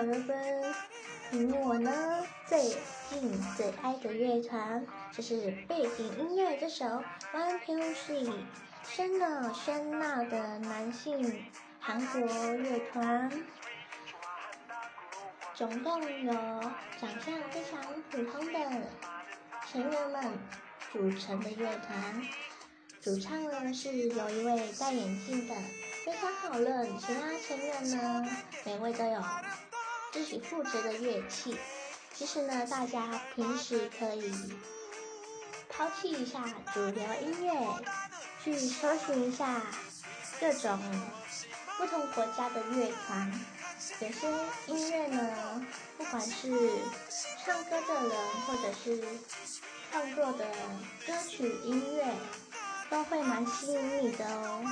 小人们，我呢最近最爱的乐团就是背景音乐这首《One Two Three》，喧闹喧闹的男性韩国乐团，总共有长相非常普通的成员们组成的乐团，主唱呢是有一位戴眼镜的。非常好认，其他成员呢，每位都有自己负责的乐器。其实呢，大家平时可以抛弃一下主流音乐，去搜寻一下各种不同国家的乐团。有些音乐呢，不管是唱歌的人，或者是创作的歌曲音乐，都会蛮吸引你的哦。